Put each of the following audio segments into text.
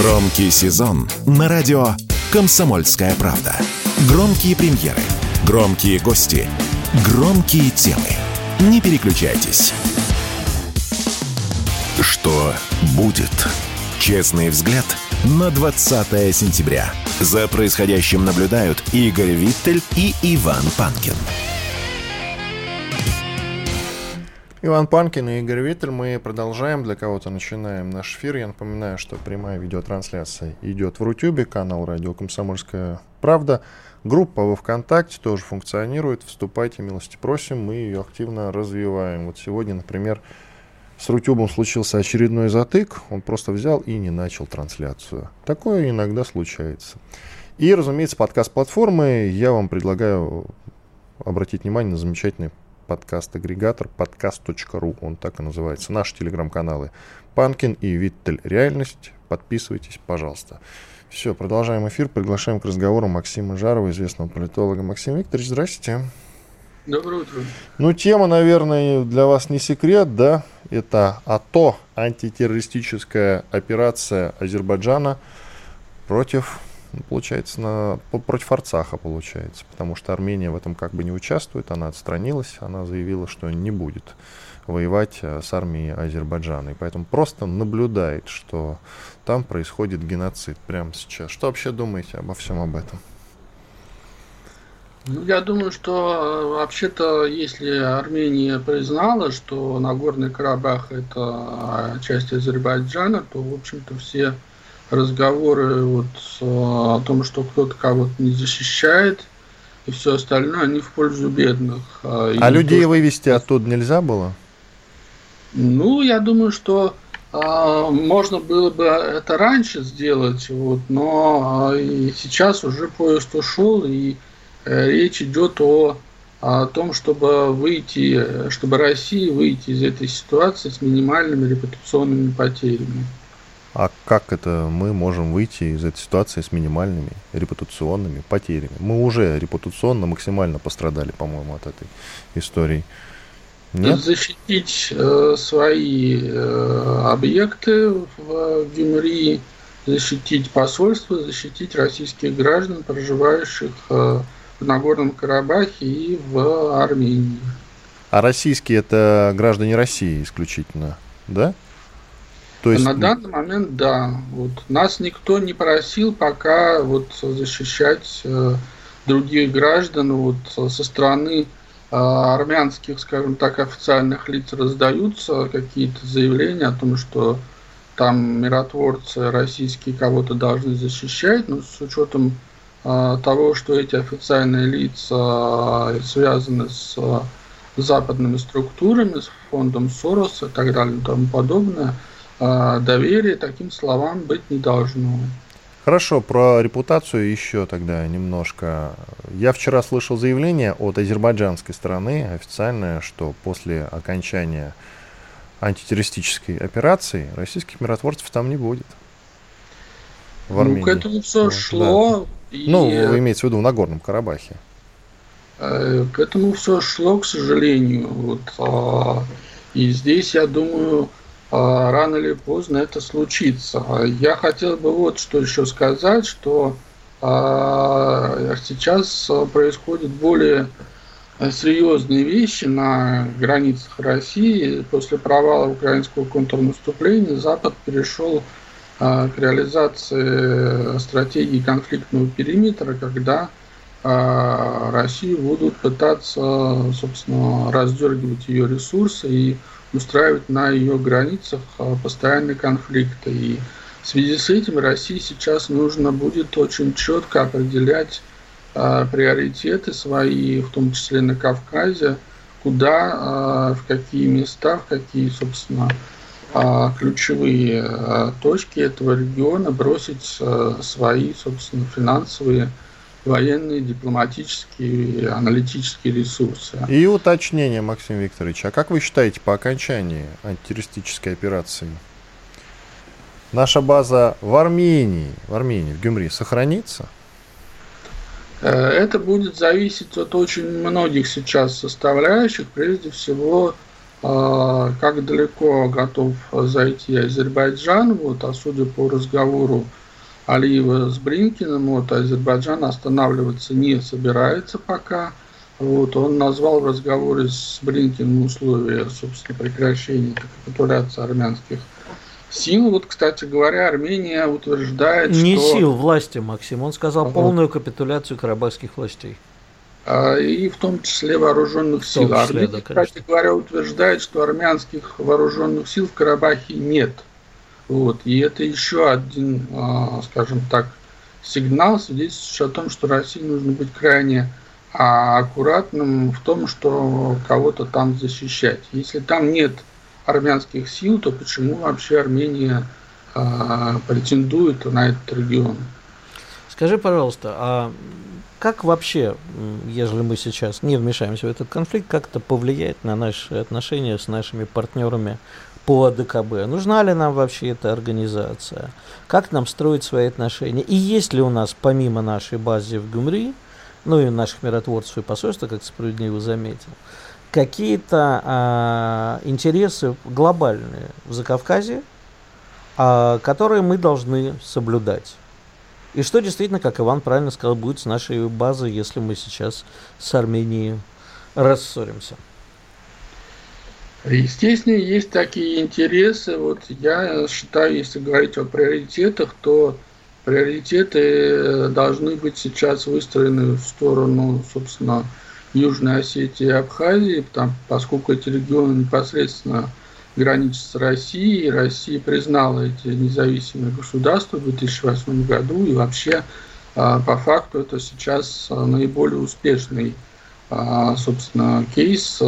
Громкий сезон на радио «Комсомольская правда». Громкие премьеры, громкие гости, громкие темы. Не переключайтесь. Что будет? Честный взгляд на 20 сентября. За происходящим наблюдают Игорь Виттель и Иван Панкин. Иван Панкин и Игорь Виттель. Мы продолжаем. Для кого-то начинаем наш эфир. Я напоминаю, что прямая видеотрансляция идет в Рутюбе, канал «Радио Комсомольская правда». Группа во ВКонтакте тоже функционирует. Вступайте, милости просим. Мы ее активно развиваем. Вот сегодня, например, с Рутюбом случился очередной затык. Он просто взял и не начал трансляцию. Такое иногда случается. И, разумеется, подкаст-платформы. Я вам предлагаю обратить внимание на замечательный подкаст-агрегатор подкаст.ру. Он так и называется. Наши телеграм-каналы Панкин и Виттель Реальность. Подписывайтесь, пожалуйста. Все, продолжаем эфир. Приглашаем к разговору Максима Жарова, известного политолога. Максим Викторович, здрасте. Доброе утро. Ну, тема, наверное, для вас не секрет, да? Это АТО, антитеррористическая операция Азербайджана против получается, на, против Арцаха, получается, потому что Армения в этом как бы не участвует, она отстранилась, она заявила, что не будет воевать э, с армией Азербайджана, и поэтому просто наблюдает, что там происходит геноцид прямо сейчас. Что вообще думаете обо всем об этом? Ну, я думаю, что э, вообще-то, если Армения признала, что Нагорный Карабах это часть Азербайджана, то, в общем-то, все разговоры вот о том, что кто-то кого-то не защищает, и все остальное, они в пользу бедных. А, а людей то, вывести оттуда нельзя было? Ну, я думаю, что а, можно было бы это раньше сделать, вот, но а, и сейчас уже поезд ушел, и а, речь идет о, о том, чтобы выйти, чтобы Россия выйти из этой ситуации с минимальными репутационными потерями. А как это мы можем выйти из этой ситуации с минимальными репутационными потерями? Мы уже репутационно максимально пострадали, по-моему, от этой истории. Нет? Защитить э, свои э, объекты в, Гюмри, защитить посольство, защитить российских граждан, проживающих э, в Нагорном Карабахе и в Армении. А российские это граждане России исключительно, да? То есть... На данный момент, да. Вот. Нас никто не просил пока вот защищать э, других граждан вот, со стороны э, армянских, скажем так, официальных лиц раздаются какие-то заявления о том, что там миротворцы российские кого-то должны защищать, но с учетом э, того, что эти официальные лица э, связаны с э, западными структурами, с фондом Сороса и так далее и тому подобное – доверия таким словам быть не должно. Хорошо, про репутацию еще тогда немножко. Я вчера слышал заявление от азербайджанской стороны официальное, что после окончания антитеррористической операции российских миротворцев там не будет. В Армении. Ну, к этому все вот, шло. Да. И... Ну, вы имеете в виду в Нагорном Карабахе. Э, к этому все шло, к сожалению. Вот, а, и здесь, я думаю, а, рано или поздно это случится. А я хотел бы вот что еще сказать, что а, сейчас происходят более серьезные вещи на границах России. После провала украинского контрнаступления Запад перешел к реализации стратегии конфликтного периметра, когда Россию будут пытаться, собственно, раздергивать ее ресурсы и устраивать на ее границах а, постоянные конфликты. И в связи с этим России сейчас нужно будет очень четко определять а, приоритеты свои, в том числе на Кавказе, куда, а, в какие места, в какие, собственно, ключевые точки этого региона бросить свои, собственно, финансовые военные, дипломатические, аналитические ресурсы. И уточнение, Максим Викторович, а как вы считаете по окончании антитеррористической операции? Наша база в Армении, в Армении, в Гюмри, сохранится? Э, это будет зависеть от очень многих сейчас составляющих, прежде всего а, как далеко готов зайти Азербайджан, вот, а судя по разговору Алиева с Бринкиным, вот, Азербайджан останавливаться не собирается пока. Вот, он назвал в разговоре с Бринкиным условия, собственно, прекращения капитуляции армянских сил. Вот, кстати говоря, Армения утверждает, не что... Не сил власти, Максим. Он сказал ага. полную капитуляцию карабахских властей. А, и в том числе вооруженных сил. Числе, Армения, да, кстати говоря, утверждает, что армянских вооруженных сил в Карабахе нет. Вот. И это еще один, а, скажем так, сигнал, свидетельствующий о том, что России нужно быть крайне а, аккуратным в том, что кого-то там защищать. Если там нет армянских сил, то почему вообще Армения претендует на этот регион? Скажи, пожалуйста, а как вообще, если мы сейчас не вмешаемся в этот конфликт, как это повлияет на наши отношения с нашими партнерами по АДКБ? Нужна ли нам вообще эта организация? Как нам строить свои отношения? И есть ли у нас, помимо нашей базы в Гюмри, ну и наших миротворцев и посольства, как справедливо заметил, какие-то а, интересы глобальные в Закавказье, а, которые мы должны соблюдать? И что действительно, как Иван правильно сказал, будет с нашей базой, если мы сейчас с Арменией рассоримся? Естественно, есть такие интересы. Вот я считаю, если говорить о приоритетах, то приоритеты должны быть сейчас выстроены в сторону, собственно, Южной Осетии и Абхазии, там, поскольку эти регионы непосредственно граничит с Россией. Россия признала эти независимые государства в 2008 году. И вообще, а, по факту, это сейчас а, наиболее успешный, а, собственно, кейс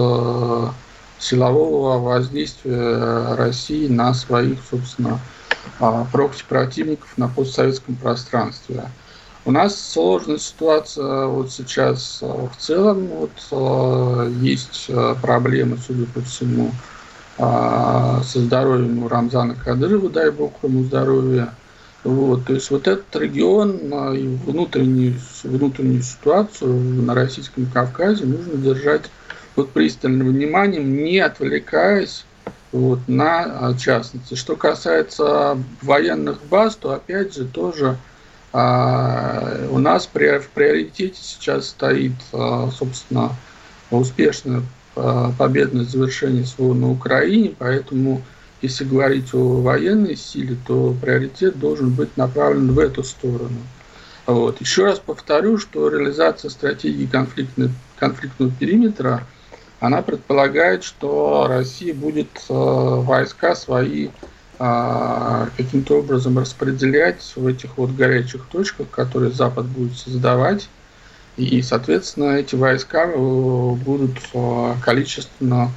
силового воздействия России на своих, собственно, прокси-противников на постсоветском пространстве. У нас сложная ситуация вот сейчас в целом. Вот, есть проблемы, судя по всему, а, со здоровьем у Рамзана Кадырова, дай бог ему здоровья. Вот, то есть вот этот регион а, и внутреннюю, внутреннюю ситуацию на Российском Кавказе нужно держать под пристальным вниманием, не отвлекаясь вот, на а, частности. Что касается военных баз, то опять же тоже а, у нас при, в приоритете сейчас стоит, а, собственно, успешное Э, победное завершение СВО на Украине, поэтому если говорить о военной силе, то приоритет должен быть направлен в эту сторону. Вот. Еще раз повторю, что реализация стратегии конфликтного периметра, она предполагает, что Россия будет э, войска свои э, каким-то образом распределять в этих вот горячих точках, которые Запад будет создавать, и, соответственно, эти войска э, будут э, количественно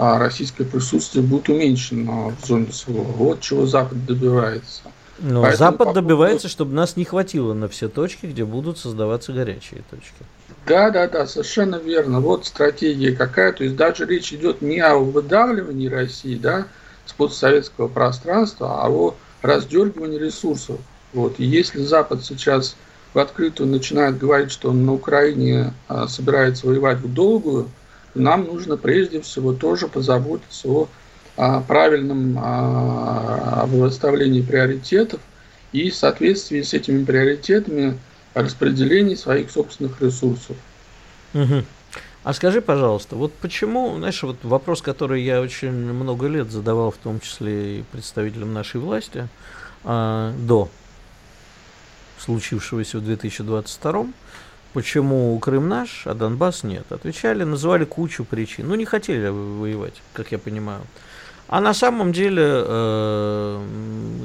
а российское присутствие будет уменьшено в зоне СВО. Вот чего Запад добивается. Но Поэтому Запад поводу... добивается, чтобы нас не хватило на все точки, где будут создаваться горячие точки. Да, да, да, совершенно верно. Вот стратегия какая. То есть даже речь идет не о выдавливании России, да, с постсоветского пространства, а о раздергивании ресурсов. Вот. И если Запад сейчас в открытую начинает говорить, что он на Украине а, собирается воевать в долгую, нам нужно прежде всего тоже позаботиться о а, правильном а, выставлении приоритетов и в соответствии с этими приоритетами распределении своих собственных ресурсов. Угу. А скажи, пожалуйста, вот почему, знаешь, вот вопрос, который я очень много лет задавал, в том числе и представителям нашей власти, э, до случившегося в 2022 Почему Крым наш, а Донбасс нет? Отвечали, называли кучу причин. Ну, не хотели воевать, как я понимаю. А на самом деле э,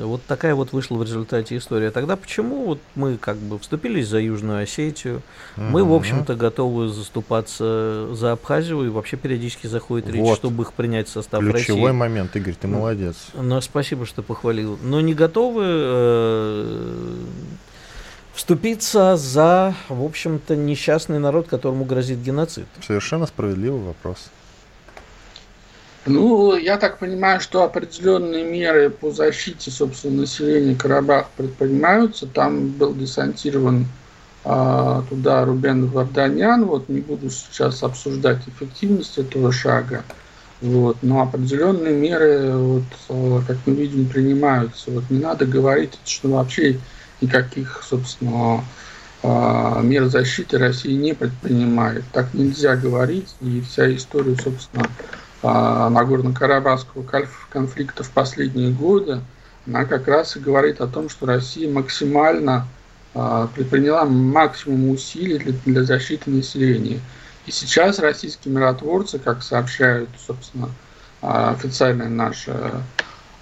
вот такая вот вышла в результате история. Тогда почему вот мы как бы вступились за Южную Осетию, угу. мы, в общем-то, готовы заступаться за Абхазию, и вообще периодически заходит речь, вот. чтобы их принять в состав Ключевой России. Ключевой момент, Игорь, ты молодец. Ну, спасибо, что похвалил. Но не готовы... Э, вступиться за, в общем-то, несчастный народ, которому грозит геноцид? Совершенно справедливый вопрос. Ну, я так понимаю, что определенные меры по защите, собственно, населения Карабах предпринимаются. Там был десантирован а, туда Рубен Варданян. Вот не буду сейчас обсуждать эффективность этого шага. Вот. Но определенные меры, вот, э, как мы видим, принимаются. Вот не надо говорить, что вообще никаких, собственно, э, мер защиты России не предпринимает. Так нельзя говорить. И вся история, собственно, э, Нагорно-Карабахского конфликта в последние годы, она как раз и говорит о том, что Россия максимально предприняла максимум усилий для, защиты населения. И сейчас российские миротворцы, как сообщают, собственно, официальные наши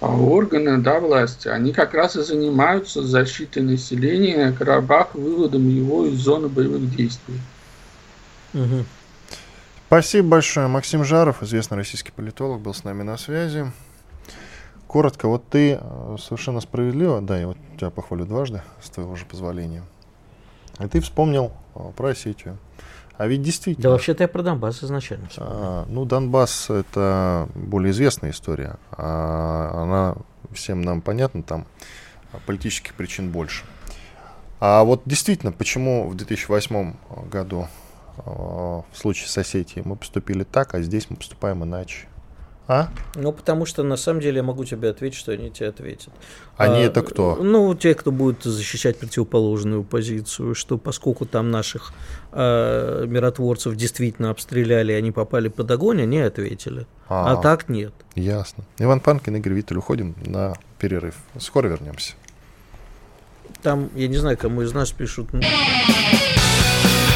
а, органы да, власти, они как раз и занимаются защитой населения Карабах, выводом его из зоны боевых действий. Угу. Спасибо большое. Максим Жаров, известный российский политолог, был с нами на связи. Коротко, вот ты э, совершенно справедливо, да, я вот тебя похвалю дважды, с твоего же позволения, и ты вспомнил э, про Осетию. А ведь действительно... Да вообще-то я про Донбасс изначально. А, ну, Донбасс — это более известная история. А, она всем нам понятна, там политических причин больше. А вот действительно, почему в 2008 году в случае с Осетией мы поступили так, а здесь мы поступаем иначе? А? Ну, потому что на самом деле я могу тебе ответить, что они тебе ответят. Они а, это кто? Ну, те, кто будет защищать противоположную позицию, что поскольку там наших э, миротворцев действительно обстреляли, они попали под огонь, они ответили. А, а так нет. Ясно. Иван Панкин, Игорь Виттель, уходим на перерыв. Скоро вернемся. Там, я не знаю, кому из нас пишут.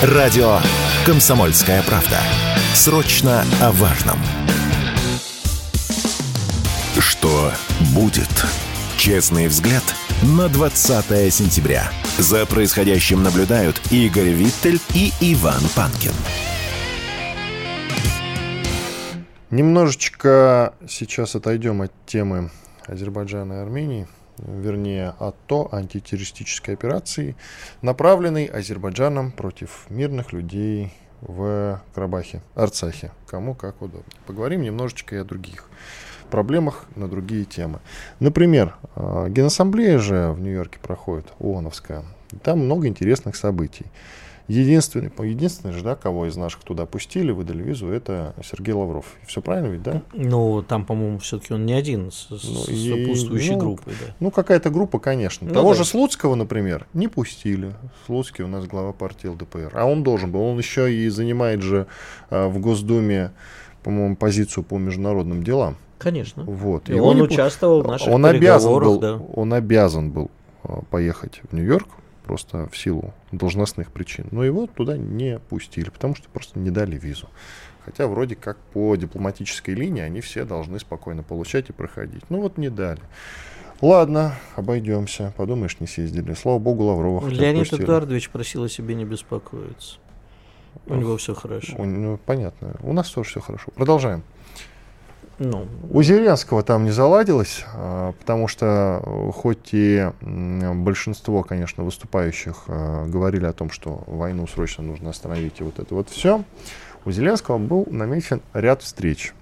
Радио «Комсомольская правда». Срочно о важном. Что будет? Честный взгляд на 20 сентября. За происходящим наблюдают Игорь Виттель и Иван Панкин. Немножечко сейчас отойдем от темы Азербайджана и Армении, вернее, от то антитеррористической операции, направленной Азербайджаном против мирных людей в Карабахе, Арцахе, кому как удобно. Поговорим немножечко и о других проблемах на другие темы. Например, э, Генассамблея же в Нью-Йорке проходит, ООНовская. Там много интересных событий. Единственный, единственный же, да, кого из наших туда пустили, выдали визу, это Сергей Лавров. Все правильно ведь, да? Ну, там, по-моему, все-таки он не один с, ну, с сопутствующей ну, группой. Да. Ну, какая-то группа, конечно. Ну, Того да. же Слуцкого, например, не пустили. Слуцкий у нас глава партии ЛДПР. А он должен был. Он еще и занимает же э, в Госдуме, по-моему, позицию по международным делам. Конечно. Вот. И, и он, он участвовал в наших он обязан был, да. Он обязан был а, поехать в Нью-Йорк просто в силу должностных причин. Но его туда не пустили, потому что просто не дали визу. Хотя вроде как по дипломатической линии они все должны спокойно получать и проходить. Ну вот не дали. Ладно, обойдемся. Подумаешь, не съездили. Слава богу, Лаврова. Леонид Эдуардович просил о себе не беспокоиться. У него все хорошо. Ну, понятно. У нас тоже все хорошо. Продолжаем. Ну. У Зеленского там не заладилось, а, потому что э, хоть и большинство, конечно, выступающих э, говорили о том, что войну срочно нужно остановить и вот это вот все, у Зеленского был намечен ряд встреч.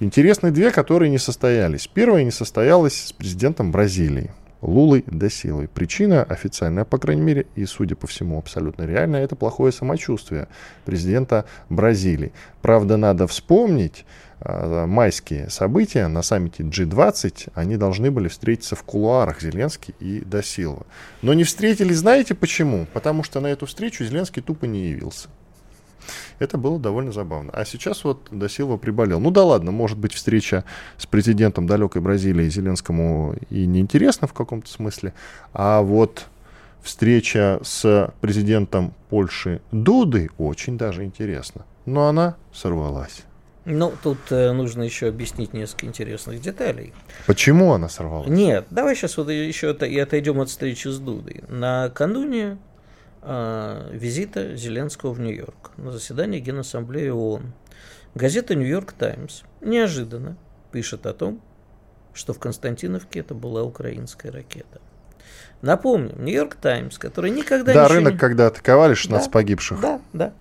Интересные две, которые не состоялись. Первая не состоялась с президентом Бразилии. Лулой до силы. Причина официальная, по крайней мере, и, судя по всему, абсолютно реальная, это плохое самочувствие президента Бразилии. Правда, надо вспомнить, Э, майские события на саммите G20, они должны были встретиться в кулуарах Зеленский и Досилова. Но не встретились, знаете почему? Потому что на эту встречу Зеленский тупо не явился. Это было довольно забавно. А сейчас вот Досилова приболел. Ну да ладно, может быть встреча с президентом далекой Бразилии Зеленскому и неинтересна в каком-то смысле, а вот встреча с президентом Польши Дуды очень даже интересна. Но она сорвалась. Ну, тут э, нужно еще объяснить несколько интересных деталей. Почему она сорвалась? Нет, давай сейчас вот еще это, и отойдем от встречи с Дудой. Накануне визита Зеленского в Нью-Йорк на заседание Генассамблеи ООН газета «Нью-Йорк Таймс» неожиданно пишет о том, что в Константиновке это была украинская ракета. Напомним, Нью-Йорк Таймс, который никогда Да, рынок, не... когда атаковали 16 Да, погибших. Да, да.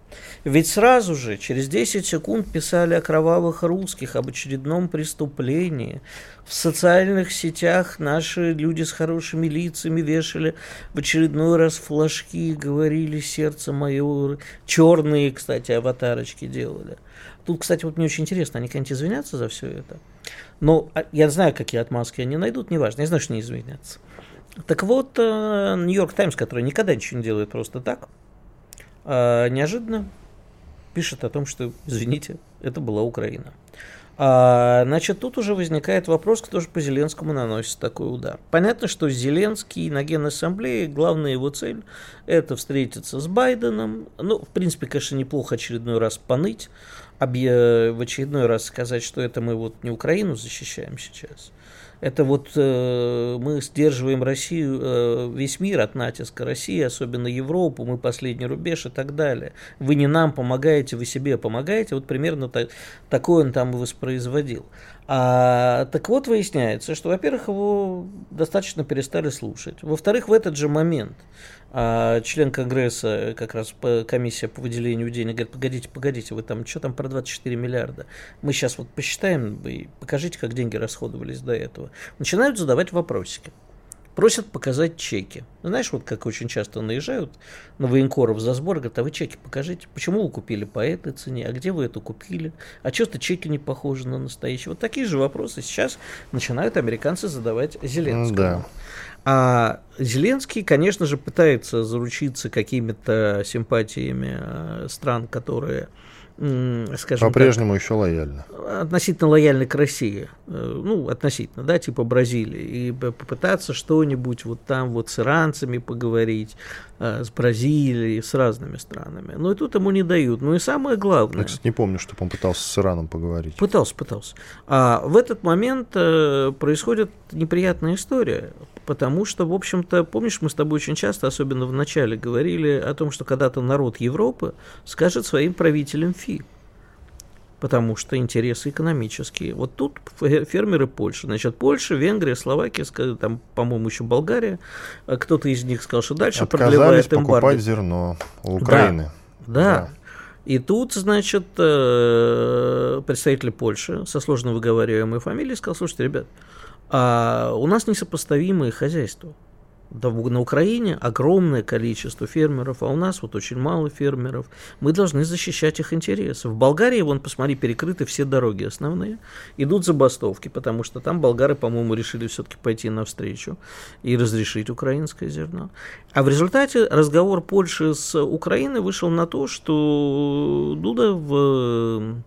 Ведь сразу же, через 10 секунд писали о кровавых русских, об очередном преступлении. В социальных сетях наши люди с хорошими лицами вешали в очередной раз флажки, говорили «сердце мое». Черные, кстати, аватарочки делали. Тут, кстати, вот мне очень интересно, они когда-нибудь извинятся за все это? Но а, я знаю, какие отмазки они найдут, неважно, я знаю, что не извинятся. Так вот, э, Нью-Йорк Таймс, который никогда ничего не делает просто так, э, неожиданно пишет о том, что, извините, это была Украина. А, значит, тут уже возникает вопрос, кто же по Зеленскому наносит такой удар. Понятно, что Зеленский на Генассамблее, главная его цель – это встретиться с Байденом. Ну, в принципе, конечно, неплохо очередной раз поныть, в очередной раз сказать, что это мы вот не Украину защищаем сейчас – это вот э, мы сдерживаем Россию, э, весь мир от натиска России, особенно Европу, мы последний рубеж и так далее. Вы не нам помогаете, вы себе помогаете. Вот примерно так, такое он там и воспроизводил. А, так вот, выясняется, что, во-первых, его достаточно перестали слушать. Во-вторых, в этот же момент а, член Конгресса, как раз комиссия по выделению денег, говорит, погодите, погодите, вы там, что там про 24 миллиарда? Мы сейчас вот посчитаем, вы покажите, как деньги расходовались до этого. Начинают задавать вопросики просят показать чеки. Знаешь, вот как очень часто наезжают на военкоров за сбор, говорят, а вы чеки покажите, почему вы купили по этой цене, а где вы это купили, а что-то чеки не похожи на настоящие. Вот такие же вопросы сейчас начинают американцы задавать Зеленскому. Да. А Зеленский, конечно же, пытается заручиться какими-то симпатиями э, стран, которые скажем По-прежнему еще лояльно. Относительно лояльны к России. Э, ну, относительно, да, типа Бразилии. И попытаться что-нибудь вот там вот с иранцами поговорить, э, с Бразилией, с разными странами. Но и тут ему не дают. Ну и самое главное... Я, кстати, не помню, чтобы он пытался с Ираном поговорить. Пытался, пытался. А в этот момент происходит неприятная история. Потому что, в общем-то, помнишь, мы с тобой очень часто, особенно в начале, говорили о том, что когда-то народ Европы скажет своим правителям фи. Потому что интересы экономические. Вот тут фермеры Польши. Значит, Польша, Венгрия, Словакия, там, по-моему, еще Болгария. А кто-то из них сказал, что дальше Отказались продлевает эмбарго. покупать зерно у Украины. Да, да. да. И тут, значит, э, представитель Польши со сложно выговариваемой фамилией сказал, слушайте, ребят, а у нас несопоставимые хозяйства. На Украине огромное количество фермеров, а у нас вот очень мало фермеров. Мы должны защищать их интересы. В Болгарии, вон, посмотри, перекрыты все дороги основные. Идут забастовки, потому что там болгары, по-моему, решили все-таки пойти навстречу и разрешить украинское зерно. А в результате разговор Польши с Украиной вышел на то, что Дуда в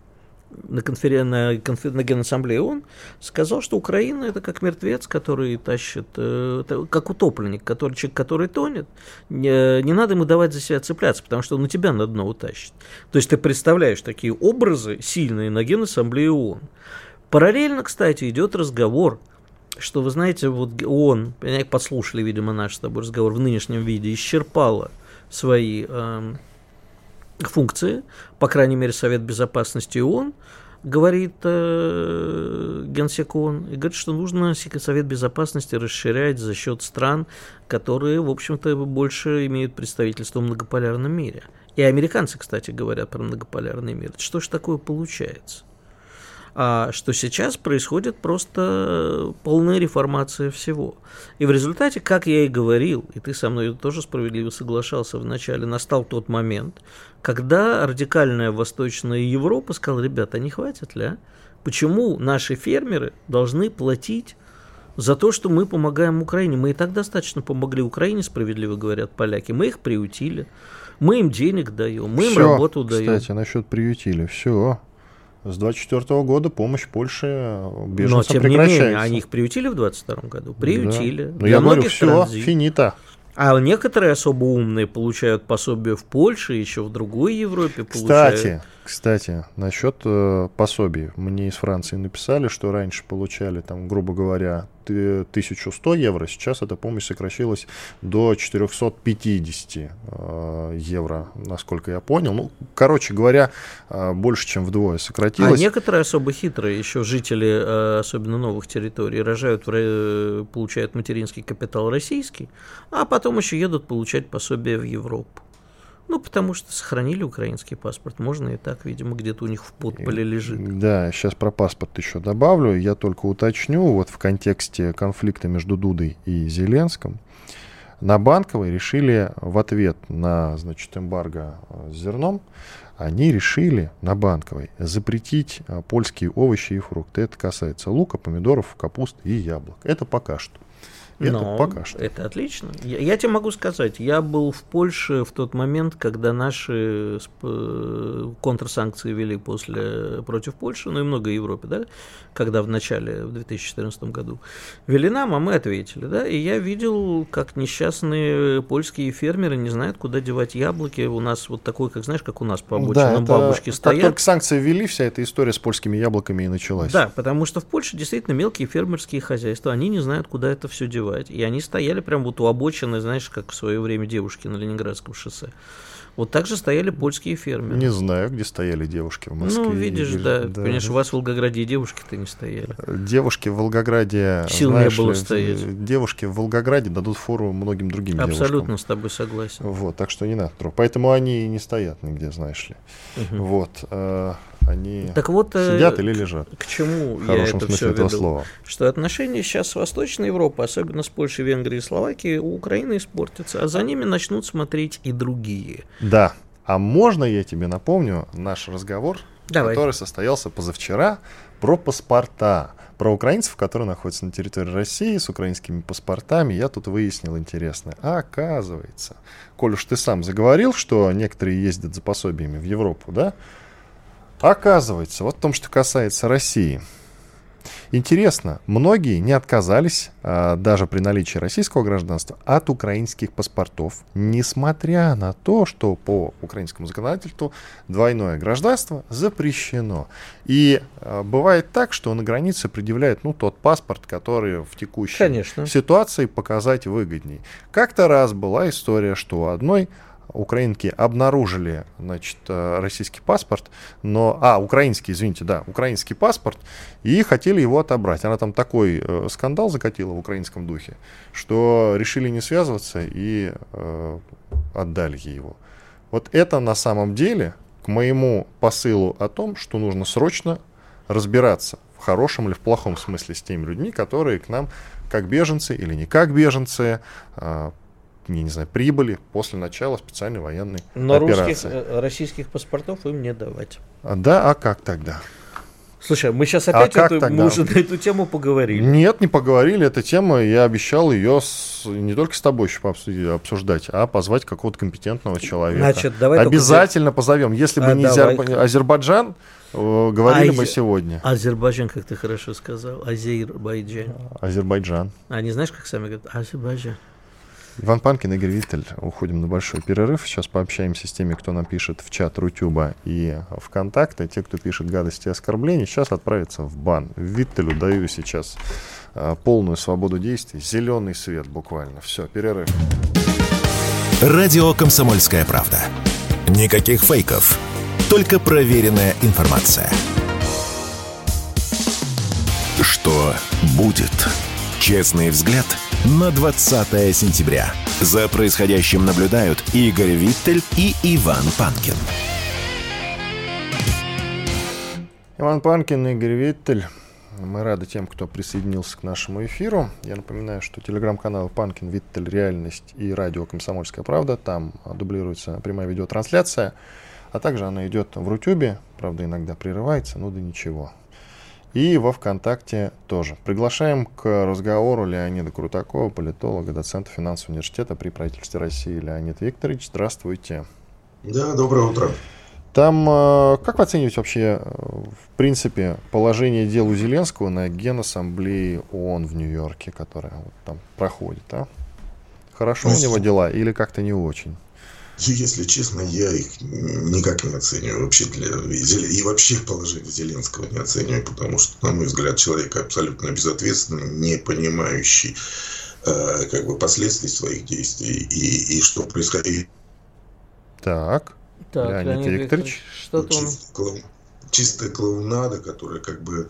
на, конфер... на, конфер... на Генассамблее ООН сказал, что Украина это как мертвец, который тащит, э, как утопленник, который, человек, который тонет. Не, не надо ему давать за себя цепляться, потому что он на тебя на дно утащит. То есть ты представляешь такие образы сильные на Генассамблее ООН. Параллельно, кстати, идет разговор что, вы знаете, вот ООН, подслушали, видимо, наш с тобой разговор в нынешнем виде, исчерпала свои э, функции, по крайней мере, Совет Безопасности ООН, говорит э, Генсек ООН, и говорит, что нужно Совет Безопасности расширять за счет стран, которые, в общем-то, больше имеют представительство в многополярном мире. И американцы, кстати, говорят про многополярный мир. Что же такое получается? А что сейчас происходит просто полная реформация всего. И в результате, как я и говорил, и ты со мной тоже справедливо соглашался вначале, настал тот момент, когда радикальная Восточная Европа сказала, ребята, не хватит ли, а? Почему наши фермеры должны платить за то, что мы помогаем Украине. Мы и так достаточно помогли Украине, справедливо говорят поляки. Мы их приютили, мы им денег даем, мы им работу даем. Кстати, насчет приютили, все. С 24 года помощь Польше беженцам Но, тем прекращается. не менее, они их приютили в 22 году? Приютили. Да. Но я говорю, все, транзит. финита. А некоторые особо умные получают пособие в Польше, еще в другой Европе получают. Кстати, Кстати, насчет э, пособий. Мне из Франции написали, что раньше получали, там, грубо говоря, 1100 евро, сейчас эта помощь сократилась до 450 э, евро, насколько я понял. Ну, короче говоря, э, больше, чем вдвое сократилось. А некоторые особо хитрые еще жители, э, особенно новых территорий, рожают, в, получают материнский капитал российский, а потом еще едут получать пособие в Европу. Ну, потому что сохранили украинский паспорт. Можно и так, видимо, где-то у них в подполе лежит. Да, сейчас про паспорт еще добавлю. Я только уточню, вот в контексте конфликта между Дудой и Зеленским, на Банковой решили в ответ на, значит, эмбарго с зерном, они решили на Банковой запретить а, польские овощи и фрукты. Это касается лука, помидоров, капусты и яблок. Это пока что. Это Но пока что. Это отлично. Я, я тебе могу сказать, я был в Польше в тот момент, когда наши контрсанкции вели после, против Польши, ну и много Европы, да, когда в начале, в 2014 году вели нам, а мы ответили, да, и я видел, как несчастные польские фермеры не знают, куда девать яблоки. У нас вот такой, как знаешь, как у нас по обочинам да, бабушки стоят. Как только санкции ввели, вся эта история с польскими яблоками и началась. Да, потому что в Польше действительно мелкие фермерские хозяйства, они не знают, куда это все девать девать. И они стояли прям вот у обочины, знаешь, как в свое время девушки на Lенинградском шоссе. Вот так же стояли польские фермеры. Не знаю, где стояли девушки в Москве. Ну, видишь, да, да. Понимаешь, у вас в Волгограде и девушки-то не стояли. Девушки в Волгограде... Сил знаешь, не было стоять. Девушки в Волгограде дадут фору многим другим Абсолютно девушкам. с тобой согласен. Вот, так что не надо. Поэтому они и не стоят нигде, знаешь ли. Угу. Вот. Они так вот, э, сидят или лежат. К чему в я это смысле этого веду? слова. Что отношения сейчас с Восточной Европой, особенно с Польшей, Венгрией и Словакией, у Украины испортятся, а за ними начнут смотреть и другие. Да. А можно я тебе напомню наш разговор, Давай. который состоялся позавчера про паспорта, про украинцев, которые находятся на территории России с украинскими паспортами. Я тут выяснил интересное. А оказывается, коль уж ты сам заговорил, что некоторые ездят за пособиями в Европу, да? Оказывается, вот в том, что касается России. Интересно, многие не отказались, а, даже при наличии российского гражданства, от украинских паспортов, несмотря на то, что по украинскому законодательству двойное гражданство запрещено. И а, бывает так, что на границе предъявляют ну, тот паспорт, который в текущей Конечно. ситуации показать выгодней. Как-то раз была история, что у одной украинки обнаружили, значит, э, российский паспорт, но, а, украинский, извините, да, украинский паспорт, и хотели его отобрать. Она там такой э, скандал закатила в украинском духе, что решили не связываться и э, отдали ей его. Вот это на самом деле к моему посылу о том, что нужно срочно разбираться в хорошем или в плохом смысле с теми людьми, которые к нам как беженцы или не как беженцы э, я не знаю, прибыли после начала специальной военной Но операции. Русских, э, российских паспортов им не давать. А, да, а как тогда? Слушай, мы сейчас а опять а эту, мы уже на эту тему поговорили. Нет, не поговорили. Эта тема, я обещал ее с, не только с тобой еще обсуждать, а позвать какого-то компетентного человека. Значит, давай Обязательно только... позовем. Если бы а, не давай. Азербайджан, э, говорили Аз... мы сегодня. Азербайджан, как ты хорошо сказал. Азербайджан. Азербайджан. А не знаешь, как сами говорят? Азербайджан. Иван Панкин, Игорь Виттель. Уходим на большой перерыв. Сейчас пообщаемся с теми, кто напишет в чат Рутюба и ВКонтакте. Те, кто пишет гадости и оскорбления, сейчас отправятся в бан. Виттелю даю сейчас а, полную свободу действий. Зеленый свет буквально. Все, перерыв. Радио «Комсомольская правда». Никаких фейков. Только проверенная информация. Что будет? Честный взгляд – на 20 сентября. За происходящим наблюдают Игорь Виттель и Иван Панкин. Иван Панкин, Игорь Виттель. Мы рады тем, кто присоединился к нашему эфиру. Я напоминаю, что телеграм-канал Панкин, Виттель, Реальность и радио Комсомольская правда. Там дублируется прямая видеотрансляция. А также она идет в Рутюбе. Правда, иногда прерывается, ну да ничего. И во ВКонтакте тоже. Приглашаем к разговору Леонида Крутакова, политолога, доцента финансового университета при правительстве России. Леонид Викторович, здравствуйте. Да, доброе утро. Там, э, как вы оцениваете вообще, э, в принципе, положение дел у Зеленского на Генассамблее ООН в Нью-Йорке, которая вот там проходит, а? Хорошо у него дела или как-то не очень? Если честно, я их никак не оцениваю. Вообще для, и вообще положение Зеленского не оцениваю, потому что, на мой взгляд, человек абсолютно безответственный, не понимающий э, как бы последствий своих действий и, и что происходит. Так, Так, Леонид Леонид Викторович. Викторович, что-то он... Чистая клоунада, которая как бы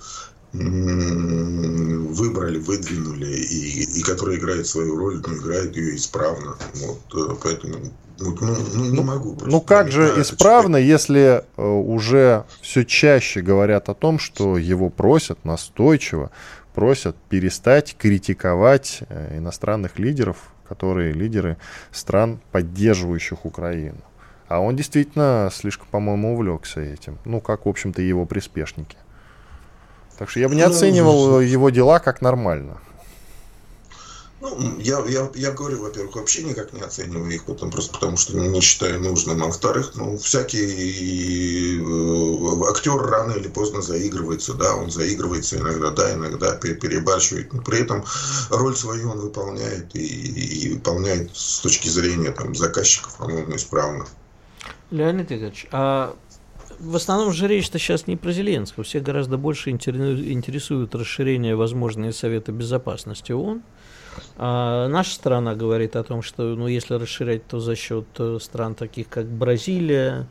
выбрали, выдвинули, и, и которая играет свою роль, но играет ее исправно. Вот, э, поэтому вот, ну, ну, не могу. просто. Ну как же знаю, исправно, если э, уже все чаще говорят о том, что его просят настойчиво, просят перестать критиковать э, иностранных лидеров, которые лидеры стран, поддерживающих Украину. А он действительно слишком, по-моему, увлекся этим. Ну, как, в общем-то, и его приспешники. Так что я бы не Ну, оценивал его дела как нормально. Ну, я, я, я говорю, во-первых, вообще никак не оцениваю их, потом просто потому что не считаю нужным. А во-вторых, ну, всякий э, актер рано или поздно заигрывается, да, он заигрывается иногда, да, иногда пе- перебарщивает, но при этом роль свою он выполняет и, и выполняет с точки зрения там, заказчиков, по-моему, исправно. Леонид Игоревич, а в основном же речь-то сейчас не про Зеленского. Все гораздо больше интерес- интересует расширение возможные Совета Безопасности ООН. А наша страна говорит о том, что ну, если расширять, то за счет э, стран таких, как Бразилия,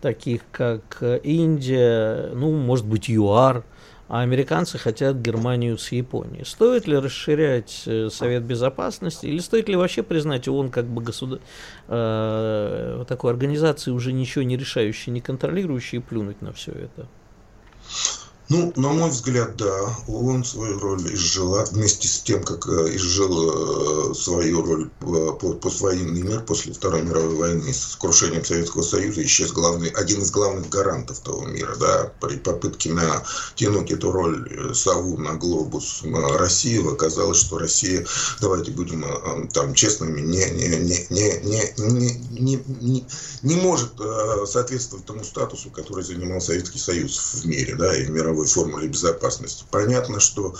таких, как э, Индия, ну, может быть, ЮАР. А американцы хотят Германию с Японией. Стоит ли расширять э, Совет Безопасности или стоит ли вообще признать ООН как бы государ... э, такой организацией, уже ничего не решающей, не контролирующей, и плюнуть на все это? Ну, на мой взгляд, да, ООН свою роль изжила вместе с тем, как э, изжил э, свою роль э, по- поствоенный мир после Второй мировой войны. С крушением Советского Союза исчез главный, один из главных гарантов того мира. Да, при попытке натянуть эту роль сову на глобус России оказалось, что Россия, давайте будем там честными, не, не, не, не, не, не, не, не, может соответствовать тому статусу, который занимал Советский Союз в мире, да, и в мировой формуле безопасности. Понятно, что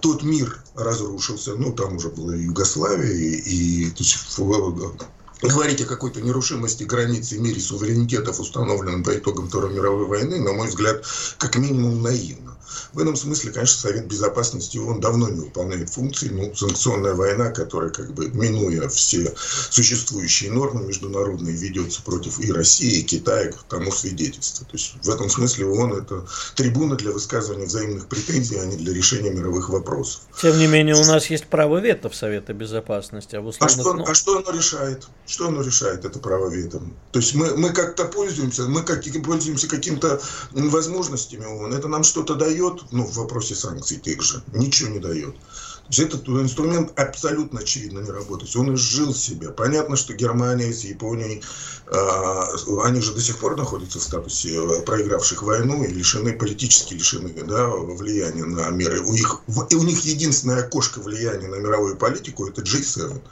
тот мир разрушился, ну, там уже была и Югославия, и, и то есть, в- говорить о какой-то нерушимости границ в мире суверенитетов, установленным по итогам Второй мировой войны, на мой взгляд, как минимум наивно. В этом смысле, конечно, Совет Безопасности он давно не выполняет функции. Ну, санкционная война, которая, как бы, минуя все существующие нормы международные, ведется против и России, и Китая, тому свидетельство. То есть в этом смысле ООН это трибуна для высказывания взаимных претензий, а не для решения мировых вопросов. Тем не менее, у нас есть право вето в Совета Безопасности. А, А условных, что, ну, а что оно решает? Что оно решает, это право вето? То есть мы, мы как-то пользуемся, мы как, пользуемся какими-то возможностями ООН. Это нам что-то дает, ну, в вопросе санкций тех же, ничего не дает. То есть этот инструмент абсолютно очевидно не работает. Он изжил себя. Понятно, что Германия с Японией, э, они же до сих пор находятся в статусе проигравших войну и лишены, политически лишены да, влияния на меры. У них, и у них единственное окошко влияния на мировую политику – это G7.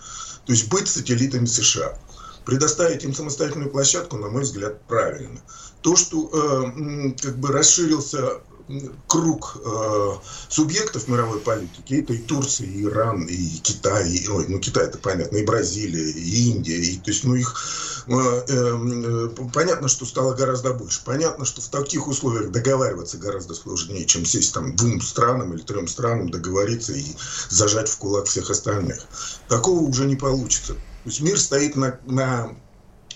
То есть быть сателлитами США. Предоставить им самостоятельную площадку, на мой взгляд, правильно. То, что э, как бы расширился круг э, субъектов мировой политики, это и Турция, и Иран, и Китай, и, ой, ну Китай это понятно, и Бразилия, и Индия, и, то есть, ну их э, э, понятно, что стало гораздо больше. Понятно, что в таких условиях договариваться гораздо сложнее, чем сесть там двум странам или трем странам, договориться и зажать в кулак всех остальных. Такого уже не получится. То есть мир стоит на, на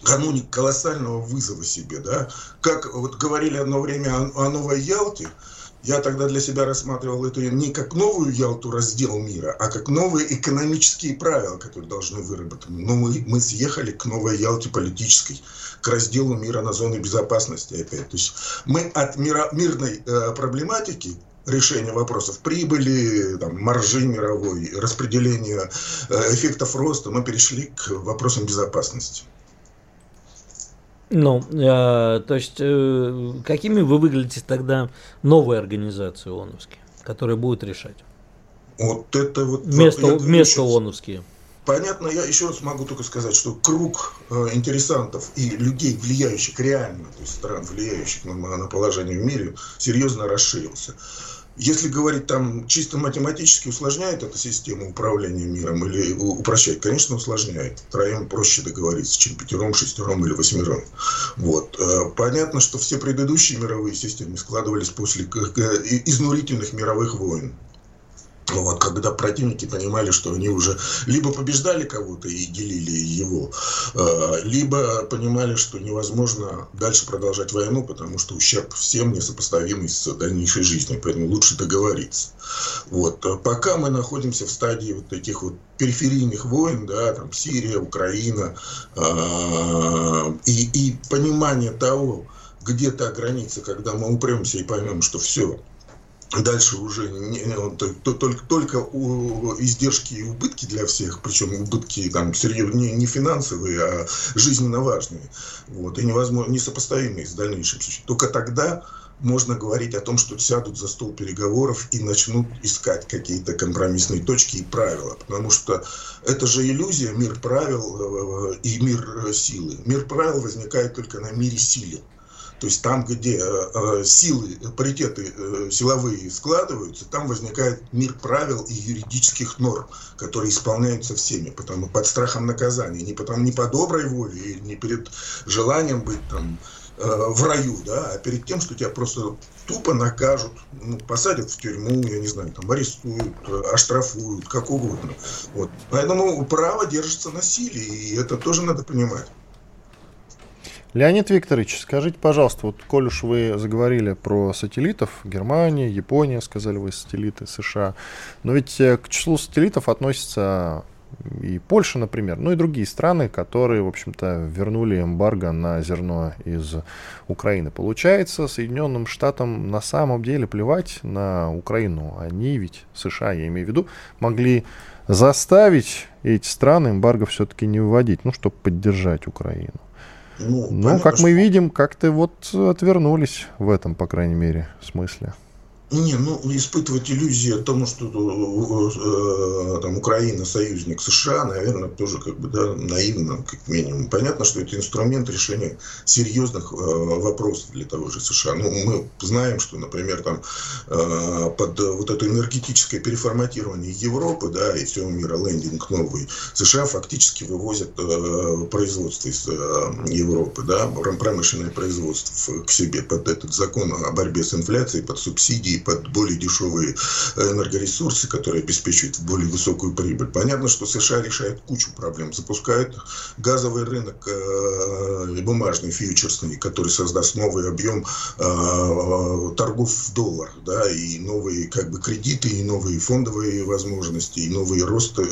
кануне колоссального вызова себе, да. Как вот говорили одно время о, о Новой Ялте, я тогда для себя рассматривал это не как новую Ялту раздел мира, а как новые экономические правила, которые должны выработаны. Но мы, мы съехали к новой Ялте политической, к разделу мира на зоны безопасности опять. То есть мы от мира, мирной э, проблематики решения вопросов прибыли, там, маржи мировой, распределения э, эффектов роста, мы перешли к вопросам безопасности. Ну, э, то есть, э, какими вы выглядите тогда новой организацией ООНовские, которая будет решать? Вот это вот... Вместо, я- вместо еще- ООНовские. Понятно, я еще раз могу только сказать, что круг э, интересантов и людей, влияющих реально, то есть стран, влияющих на, на положение в мире, серьезно расширился. Если говорить там чисто математически, усложняет эта система управления миром или упрощает? Конечно, усложняет. Троем проще договориться, чем пятером, шестером или восьмером. Вот. Э, понятно, что все предыдущие мировые системы складывались после изнурительных мировых войн. Вот, когда противники понимали, что они уже либо побеждали кого-то и делили его, э, либо понимали, что невозможно дальше продолжать войну, потому что ущерб всем несопоставимый с дальнейшей жизнью, поэтому лучше договориться. Вот. Пока мы находимся в стадии вот таких вот периферийных войн, да, там Сирия, Украина, э, и, и понимание того, где та граница, когда мы упремся и поймем, что все, Дальше уже не, только, только у, издержки и убытки для всех, причем убытки там серьезные, не, финансовые, а жизненно важные, вот, и невозможно, несопоставимые с дальнейшим. Только тогда можно говорить о том, что сядут за стол переговоров и начнут искать какие-то компромиссные точки и правила. Потому что это же иллюзия, мир правил э, и мир силы. Мир правил возникает только на мире силы. То есть там, где э, э, силы, паритеты э, силовые складываются, там возникает мир правил и юридических норм, которые исполняются всеми, потому под страхом наказания, не, потому, не по доброй воле, не перед желанием быть там в раю, да, а перед тем, что тебя просто тупо накажут, ну, посадят в тюрьму, я не знаю, там арестуют, оштрафуют, как угодно. Вот. Поэтому право держится на силе, и это тоже надо понимать. Леонид Викторович, скажите, пожалуйста, вот коль уж вы заговорили про сателлитов, Германия, Япония, сказали вы сателлиты, США, но ведь э, к числу сателлитов относятся и Польша, например, ну и другие страны, которые, в общем-то, вернули эмбарго на зерно из Украины. Получается, Соединенным Штатам на самом деле плевать на Украину. Они ведь, США, я имею в виду, могли заставить эти страны эмбарго все-таки не выводить, ну, чтобы поддержать Украину. Ну, ну как мы видим, как-то вот отвернулись в этом, по крайней мере, смысле. Не, ну, испытывать иллюзии о том, что э, э, там, Украина союзник США, наверное, тоже как бы да, наивно, как минимум. Понятно, что это инструмент решения серьезных э, вопросов для того же США. Ну, мы знаем, что, например, там э, под вот это энергетическое переформатирование Европы, да, и всего мира, лендинг новый, США фактически вывозят э, производство из э, Европы, да, промышленное производство к себе под этот закон о борьбе с инфляцией, под субсидии, под более дешевые э, энергоресурсы, которые обеспечивают более высокую прибыль. Понятно, что США решает кучу проблем. Запускает газовый рынок э, бумажный, фьючерсный, который создаст новый объем э, торгов в доллар, да, и новые как бы кредиты, и новые фондовые возможности, и новые росты,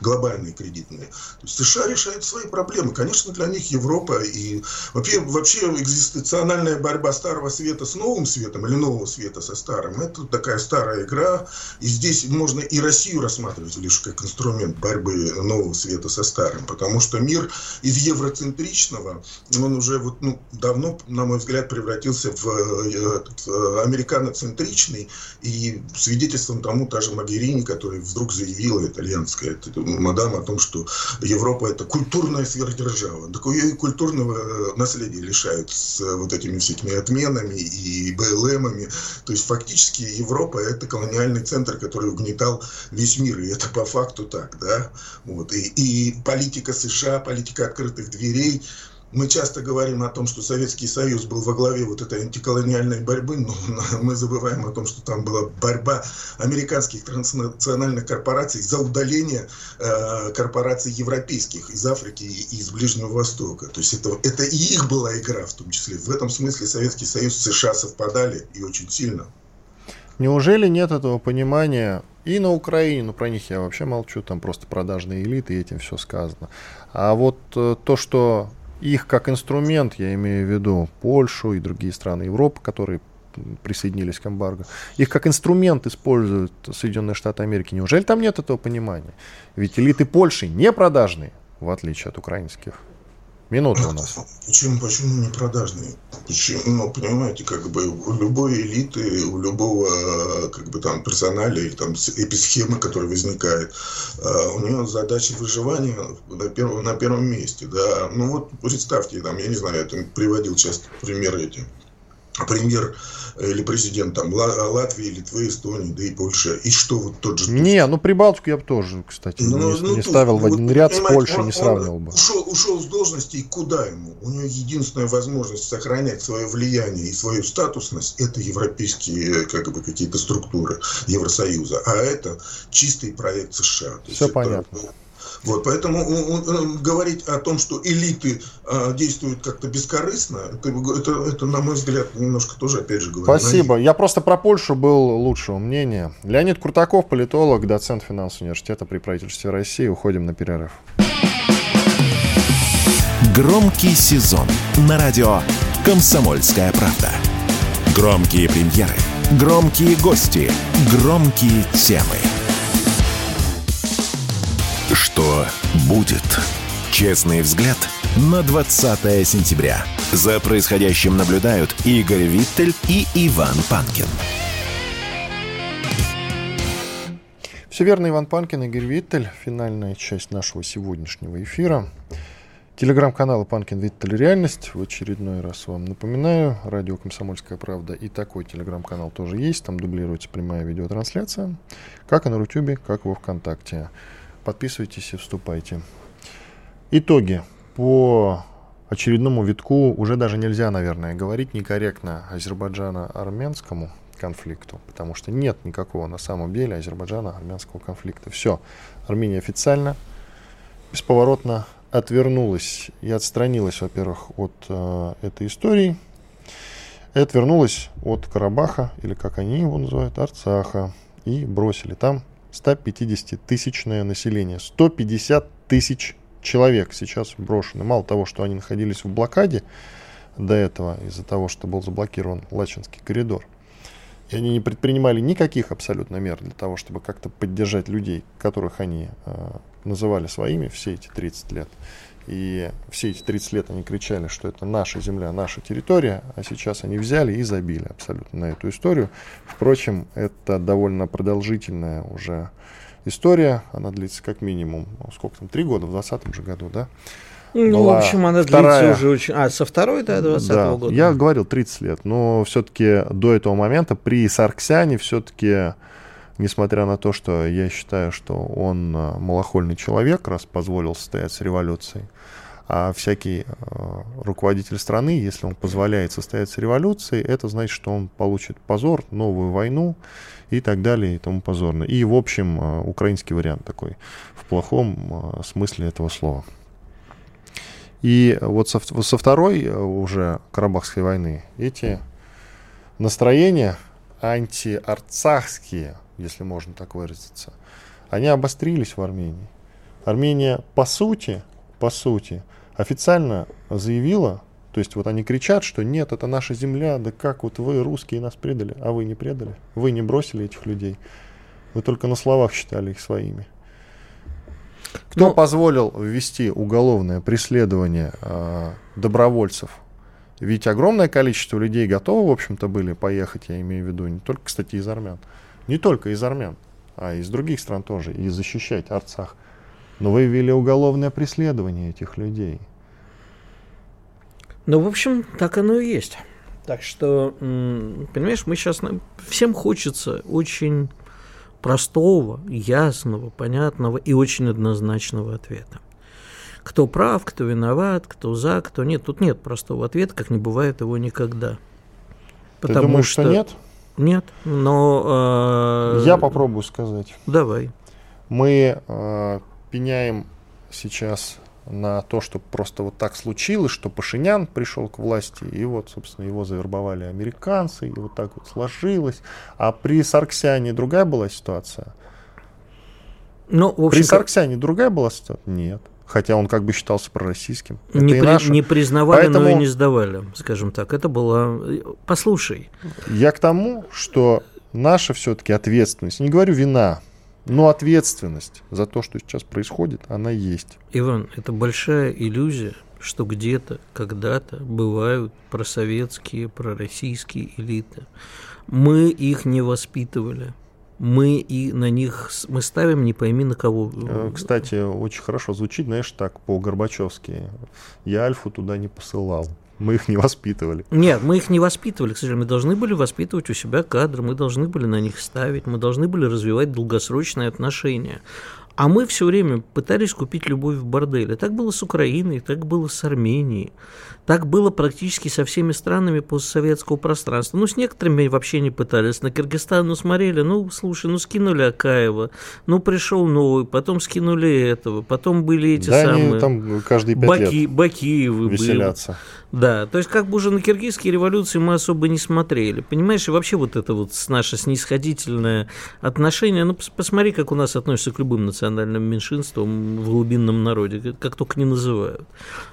глобальные кредитные. То есть США решает свои проблемы. Конечно, для них Европа и вообще, вообще экзистенциональная борьба старого света с новым светом или нового света света со старым. Это такая старая игра, и здесь можно и Россию рассматривать лишь как инструмент борьбы нового света со старым, потому что мир из евроцентричного, он уже вот, ну, давно, на мой взгляд, превратился в э, этот, э, американоцентричный, и свидетельством тому та же Магерини, которая вдруг заявила, итальянская это, мадам, о том, что Европа это культурная сверхдержава. Так ее и культурного э, наследия лишают с вот этими всякими отменами и БЛМами, то есть фактически Европа это колониальный центр, который угнетал весь мир, и это по факту так, да. Вот. И, и политика США, политика открытых дверей, мы часто говорим о том, что Советский Союз был во главе вот этой антиколониальной борьбы, но мы забываем о том, что там была борьба американских транснациональных корпораций за удаление э, корпораций европейских из Африки и из Ближнего Востока. То есть это, это и их была игра в том числе. В этом смысле Советский Союз с США совпадали и очень сильно. Неужели нет этого понимания и на Украине, ну про них я вообще молчу, там просто продажные элиты, и этим все сказано. А вот э, то, что их как инструмент, я имею в виду Польшу и другие страны Европы, которые присоединились к эмбарго, их как инструмент используют Соединенные Штаты Америки. Неужели там нет этого понимания? Ведь элиты Польши не продажные, в отличие от украинских. Минута у нас. Почему, почему не продажные? Почему, ну, понимаете, как бы у любой элиты, у любого как бы там персонала или там эписхемы, которая возникает, а, у нее задача выживания на первом, на первом месте, да. Ну вот представьте, там, я не знаю, я там приводил часто примеры эти премьер или президент там Латвии, Литвы, Эстонии, да и Польши. И что вот тот же... Не, ну Прибалтику я бы тоже, кстати, ну, не, ну, не тут, ставил в один ряд с Польшей, он, не сравнивал бы. Ушел, ушел с должности, и куда ему? У него единственная возможность сохранять свое влияние и свою статусность – это европейские как бы, какие-то структуры Евросоюза. А это чистый проект США. Все понятно. Это, вот, поэтому говорить о том, что элиты э, действуют как-то бескорыстно, это, это, это, на мой взгляд, немножко тоже, опять же, говорю. Спасибо. Я просто про Польшу был лучшего мнения. Леонид Крутаков, политолог, доцент финансового университета при правительстве России. Уходим на перерыв. Громкий сезон на радио «Комсомольская правда». Громкие премьеры, громкие гости, громкие темы – что будет? Честный взгляд на 20 сентября. За происходящим наблюдают Игорь Виттель и Иван Панкин. Все верно, Иван Панкин, Игорь Виттель. Финальная часть нашего сегодняшнего эфира. Телеграм-канал Панкин Виттель Реальность. В очередной раз вам напоминаю. Радио Комсомольская правда. И такой телеграм-канал тоже есть. Там дублируется прямая видеотрансляция. Как и на Рутюбе, как и во Вконтакте. Подписывайтесь и вступайте. Итоги. По очередному витку уже даже нельзя, наверное, говорить некорректно Азербайджано-армянскому конфликту, потому что нет никакого на самом деле Азербайджано-армянского конфликта. Все. Армения официально, бесповоротно отвернулась и отстранилась, во-первых, от э, этой истории, и отвернулась от Карабаха, или как они его называют, Арцаха, и бросили там 150-тысячное население. 150 тысяч человек сейчас брошены. Мало того, что они находились в блокаде до этого, из-за того, что был заблокирован Лачинский коридор, и они не предпринимали никаких абсолютно мер для того, чтобы как-то поддержать людей, которых они э, называли своими все эти 30 лет. И все эти 30 лет они кричали, что это наша земля, наша территория, а сейчас они взяли и забили абсолютно на эту историю. Впрочем, это довольно продолжительная уже история, она длится как минимум, ну, сколько там, три года, в 2020 же году, да? Ну, в общем, она вторая... длится уже очень... А, со второй, да, 20 -го да. года? Я говорил 30 лет, но все-таки до этого момента при Сарксяне все-таки несмотря на то, что я считаю, что он э, малохольный человек, раз позволил состояться революцией, а всякий э, руководитель страны, если он позволяет состояться революцией, это значит, что он получит позор, новую войну и так далее и тому позорно. И, в общем, э, украинский вариант такой, в плохом смысле этого слова. И вот со, со второй уже Карабахской войны эти настроения антиарцахские, если можно так выразиться, они обострились в Армении. Армения, по сути, по сути, официально заявила, то есть вот они кричат, что нет, это наша земля, да как вот вы, русские, нас предали, а вы не предали, вы не бросили этих людей, вы только на словах считали их своими. Кто Но... позволил ввести уголовное преследование э, добровольцев? Ведь огромное количество людей готовы, в общем-то, были поехать, я имею в виду, не только, кстати, из армян не только из армян, а из других стран тоже, и защищать Арцах. Но вы ввели уголовное преследование этих людей. Ну, в общем, так оно и есть. Так что, понимаешь, мы сейчас... Всем хочется очень простого, ясного, понятного и очень однозначного ответа. Кто прав, кто виноват, кто за, кто нет. Тут нет простого ответа, как не бывает его никогда. Потому Ты думаешь, что, что нет? Нет, но... Э, Я попробую сказать. Давай. Мы э, пеняем сейчас на то, что просто вот так случилось, что Пашинян пришел к власти, и вот, собственно, его завербовали американцы, и вот так вот сложилось. А при Сарксяне другая была ситуация? Ну, в общем, при Сарксяне другая была ситуация? Нет хотя он как бы считался пророссийским. Не, при, наша... не признавали, Поэтому... но и не сдавали, скажем так. Это было... Послушай. Я к тому, что наша все-таки ответственность, не говорю вина, но ответственность за то, что сейчас происходит, она есть. Иван, это большая иллюзия, что где-то, когда-то бывают просоветские, пророссийские элиты. Мы их не воспитывали мы и на них мы ставим не пойми на кого. Э, кстати, очень хорошо звучит, знаешь, так по-горбачевски. Я Альфу туда не посылал. Мы их не воспитывали. Нет, мы их не воспитывали, к сожалению. Мы должны были воспитывать у себя кадры, мы должны были на них ставить, мы должны были развивать долгосрочные отношения. А мы все время пытались купить любовь в борделе. Так было с Украиной, так было с Арменией. Так было практически со всеми странами постсоветского пространства. Ну, с некоторыми вообще не пытались. На Кыргызстан, ну, смотрели, ну, слушай, ну, скинули Акаева, ну, пришел новый, потом скинули этого, потом были эти да, самые... они там каждые пять Баки, лет Бакиевы веселятся. были. Да, то есть как бы уже на киргизские революции мы особо не смотрели. Понимаешь, и вообще вот это вот наше снисходительное отношение, ну, посмотри, как у нас относятся к любым национальным меньшинствам в глубинном народе, как только не называют.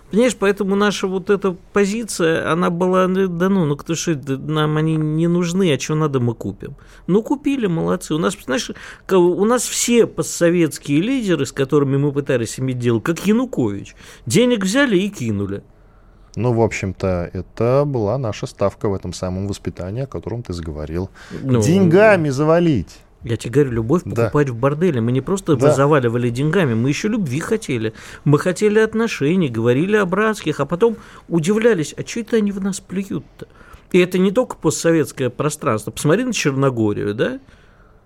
Понимаешь, поэтому наша вот эта позиция, она была, да ну, ну кто что, нам они не нужны, а что надо, мы купим. Ну, купили, молодцы. У нас, знаешь, у нас все постсоветские лидеры, с которыми мы пытались иметь дело, как Янукович, денег взяли и кинули. Ну, в общем-то, это была наша ставка в этом самом воспитании, о котором ты заговорил. Ну, Деньгами завалить. Я тебе говорю, любовь Да. покупать в борделе. Мы не просто Да. заваливали деньгами, мы еще любви хотели. Мы хотели отношений, говорили о братских, а потом удивлялись, а что это они в нас плюют-то? И это не только постсоветское пространство. Посмотри на Черногорию, да,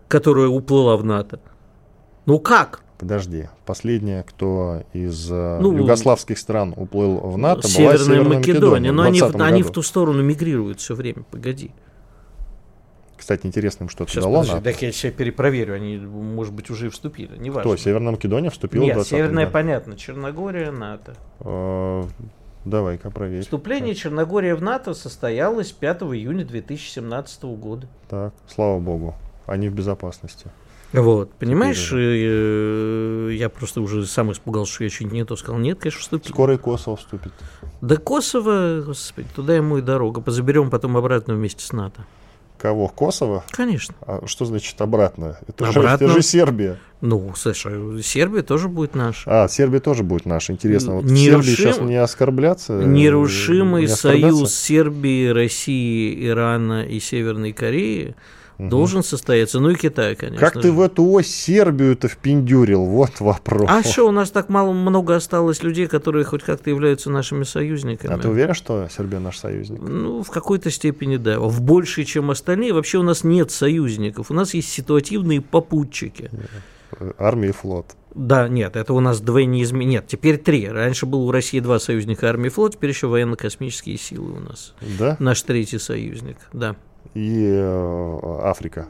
которая уплыла в НАТО. Ну как? Подожди, последняя, кто из э, Ну, югославских стран уплыл в НАТО, была Северная Северная Македония. Но в они, в- 20 они в ту сторону мигрируют все время. Погоди. Кстати, интересно, им что-то Сейчас, дало подожди, так я сейчас перепроверю. Они, может быть, уже вступили. Не Кто? Северная Македония вступила в Нет, 20 Северная, году? понятно. Черногория, НАТО. Э, Давай-ка проверь. Вступление Черногории в НАТО состоялось 5 июня 2017 года. Так, слава богу, они в безопасности. Вот, понимаешь, Теперь э, я просто уже сам испугался, что я чуть не то сказал. Нет, конечно, вступил. Скоро и Косово вступит. До Косово, господи, туда ему и дорога. Позаберем потом обратно вместе с НАТО. Кого? Косово? Конечно. А что значит обратно? Это, Обратно. Же, это же Сербия. Ну, слушай, Сербия тоже будет наша. А, Сербия тоже будет наша. Интересно, вот Нерушим- Сербии сейчас не оскорбляться? э, Нерушимый не оскорбляться? союз Сербии, России, Ирана и Северной Кореи Мгм. должен состояться. Ну и Китая, конечно. Как ты же. в эту ось Сербию-то впендюрил? Вот вопрос. А что, у нас так мало, много осталось людей, которые хоть как-то являются нашими союзниками? А ты уверен, что Сербия наш союзник? Ну, в какой-то степени, да. В большей, чем остальные. Вообще у нас нет союзников. У нас есть ситуативные попутчики. Э, Армия и флот. Да, нет, это у нас двойне изме... Нет, теперь три. Раньше было у России два союзника армии и флот, теперь еще военно-космические силы у нас. Да? Наш третий союзник, да. И э, Африка.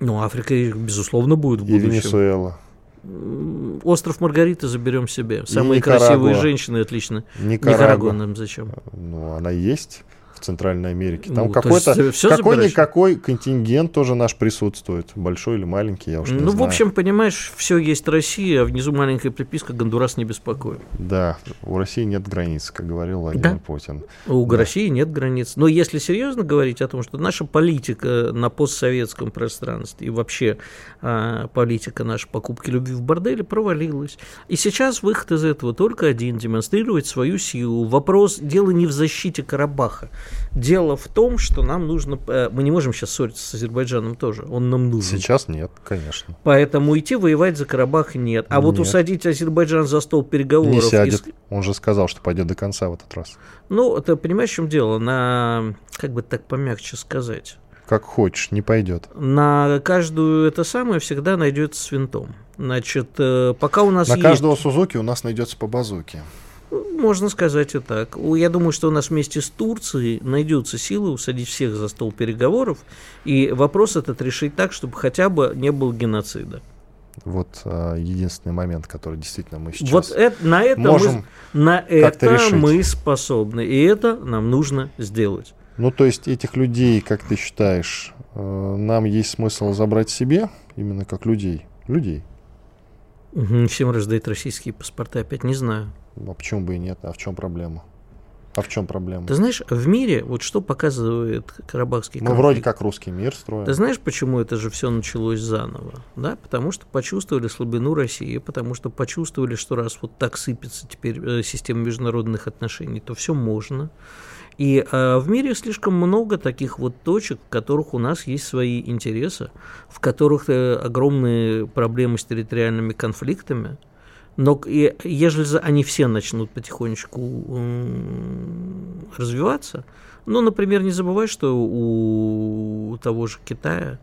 Ну, Африка, безусловно, будет в И будущем. Венесуэла. М, Остров Маргарита заберем себе. Самые красивые женщины, отлично. Никарагуа Никарагуа. нам зачем? Ну, она есть в Центральной Америке. Ну, Там то какой-то э, какой-никакой контингент тоже наш присутствует. Большой или маленький, я уж не Ну, в знаю. общем, понимаешь, все есть Россия, а внизу маленькая приписка Гондурас не беспокоит. Да, у России нет границ, как говорил Владимир Да. Путин. У Да. России нет границ. Но если серьезно говорить о том, что наша политика на постсоветском пространстве и вообще а, политика нашей покупки любви в борделе провалилась. И сейчас выход из этого только один – демонстрировать свою силу. Вопрос, дело не в защите Карабаха. Дело в том, что нам нужно… э, Мы не можем сейчас ссориться с Азербайджаном тоже, он нам нужен. Сейчас нет, конечно. Поэтому идти воевать за Карабах нет. А вот Нет. усадить Азербайджан за стол переговоров… Не и сядет. ск- Он же сказал, что пойдет до конца в этот раз. Ну, ты понимаешь, в чем дело? На, как бы так помягче сказать, Как хочешь, не пойдет. на каждую это самое всегда найдется с винтом. Значит, э, пока у нас На есть... каждого Сузуки у нас найдется по базуке. Можно сказать и так. Я думаю, что у нас вместе с Турцией найдется силы усадить всех за стол переговоров, и вопрос этот решить так, чтобы хотя бы не было геноцида. Вот а, единственный момент, который действительно мы сейчас вот это, на это, можем. мы, на это решить. мы способны, и это нам нужно сделать. Ну, то есть этих людей, как ты считаешь, э, нам есть смысл забрать себе, именно как людей? Людей. Всем раздают российские паспорта, опять не знаю. А почему бы и нет? А в чем проблема? А в чем проблема? Ты знаешь, в мире, вот что показывает Карабахский Мы конфликт? вроде как русский мир строим. Ты знаешь, почему это же все началось заново? Да, потому что почувствовали слабину России, потому что почувствовали, что раз вот так сыпется теперь э, система международных отношений, то все можно. И э, в мире слишком много таких вот точек, в которых у нас есть свои интересы, в которых э, огромные проблемы с территориальными конфликтами. Но ежели они все начнут потихонечку развиваться, ну, например, не забывай, что у того же Китая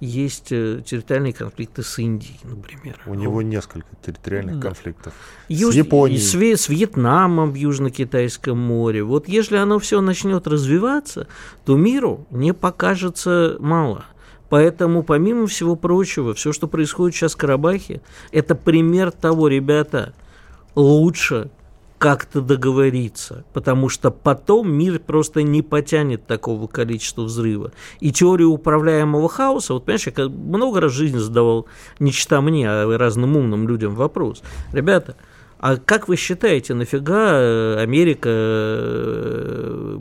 есть э, территориальные конфликты с Индией, например. У него несколько территориальных да. конфликтов. Юж... С Японией. С, с Вьетнамом в Южно-Китайском море. Вот если оно все начнет развиваться, то миру не покажется мало. Поэтому, помимо всего прочего, все, что происходит сейчас в Карабахе, это пример того, ребята, лучше как-то договориться, потому что потом мир просто не потянет такого количества взрыва. И теорию управляемого хаоса, вот понимаешь, я много раз в жизни задавал, не чита мне, а разным умным людям вопрос. Ребята, а как вы считаете, нафига э, Америка э,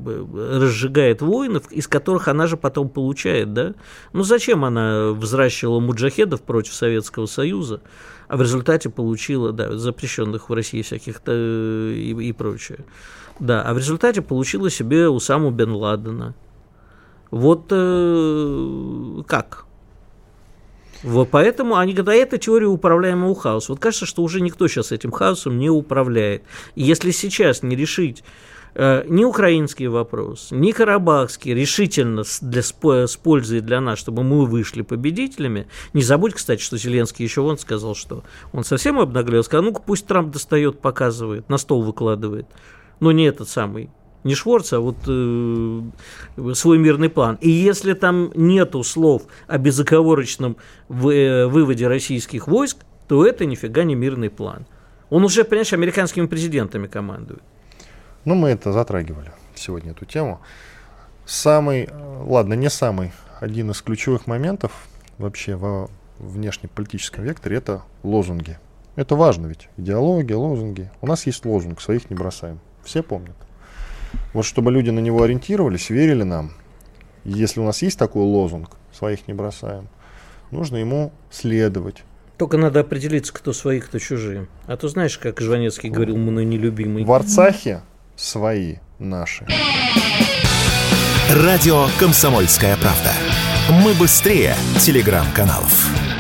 разжигает войны, из которых она же потом получает, да? Ну зачем она взращивала муджахедов против Советского Союза? а в результате получила, да, запрещенных в России всяких и, и прочее. Да, а в результате получила себе Усаму бен Ладена. Вот э, как? Вот поэтому они говорят, а это теория управляемого хаоса. Вот кажется, что уже никто сейчас этим хаосом не управляет. И если сейчас не решить Э, ни украинский вопрос, ни карабахский решительно для, с пользой для нас, чтобы мы вышли победителями. Не забудь, кстати, что Зеленский еще вон сказал, что он совсем обнаглел, сказал, ну-ка пусть Трамп достает, показывает, на стол выкладывает. Но не этот самый, не Шворц, а вот э, свой мирный план. И если там нету слов о безоговорочном э, выводе российских войск, то это нифига не мирный план. Он уже, понимаешь, американскими президентами командует. Ну, мы это затрагивали сегодня, эту тему. Самый, ладно, не самый, один из ключевых моментов вообще во внешнеполитическом векторе – это лозунги. Это важно ведь. Идеология, лозунги. У нас есть лозунг, своих не бросаем. Все помнят. Вот чтобы люди на него ориентировались, верили нам, если у нас есть такой лозунг, своих не бросаем, нужно ему следовать. Только надо определиться, кто свои, кто чужие. А то знаешь, как Жванецкий говорил, мы нелюбимый. В Арцахе свои наши. Радио «Комсомольская правда». Мы быстрее телеграм-каналов.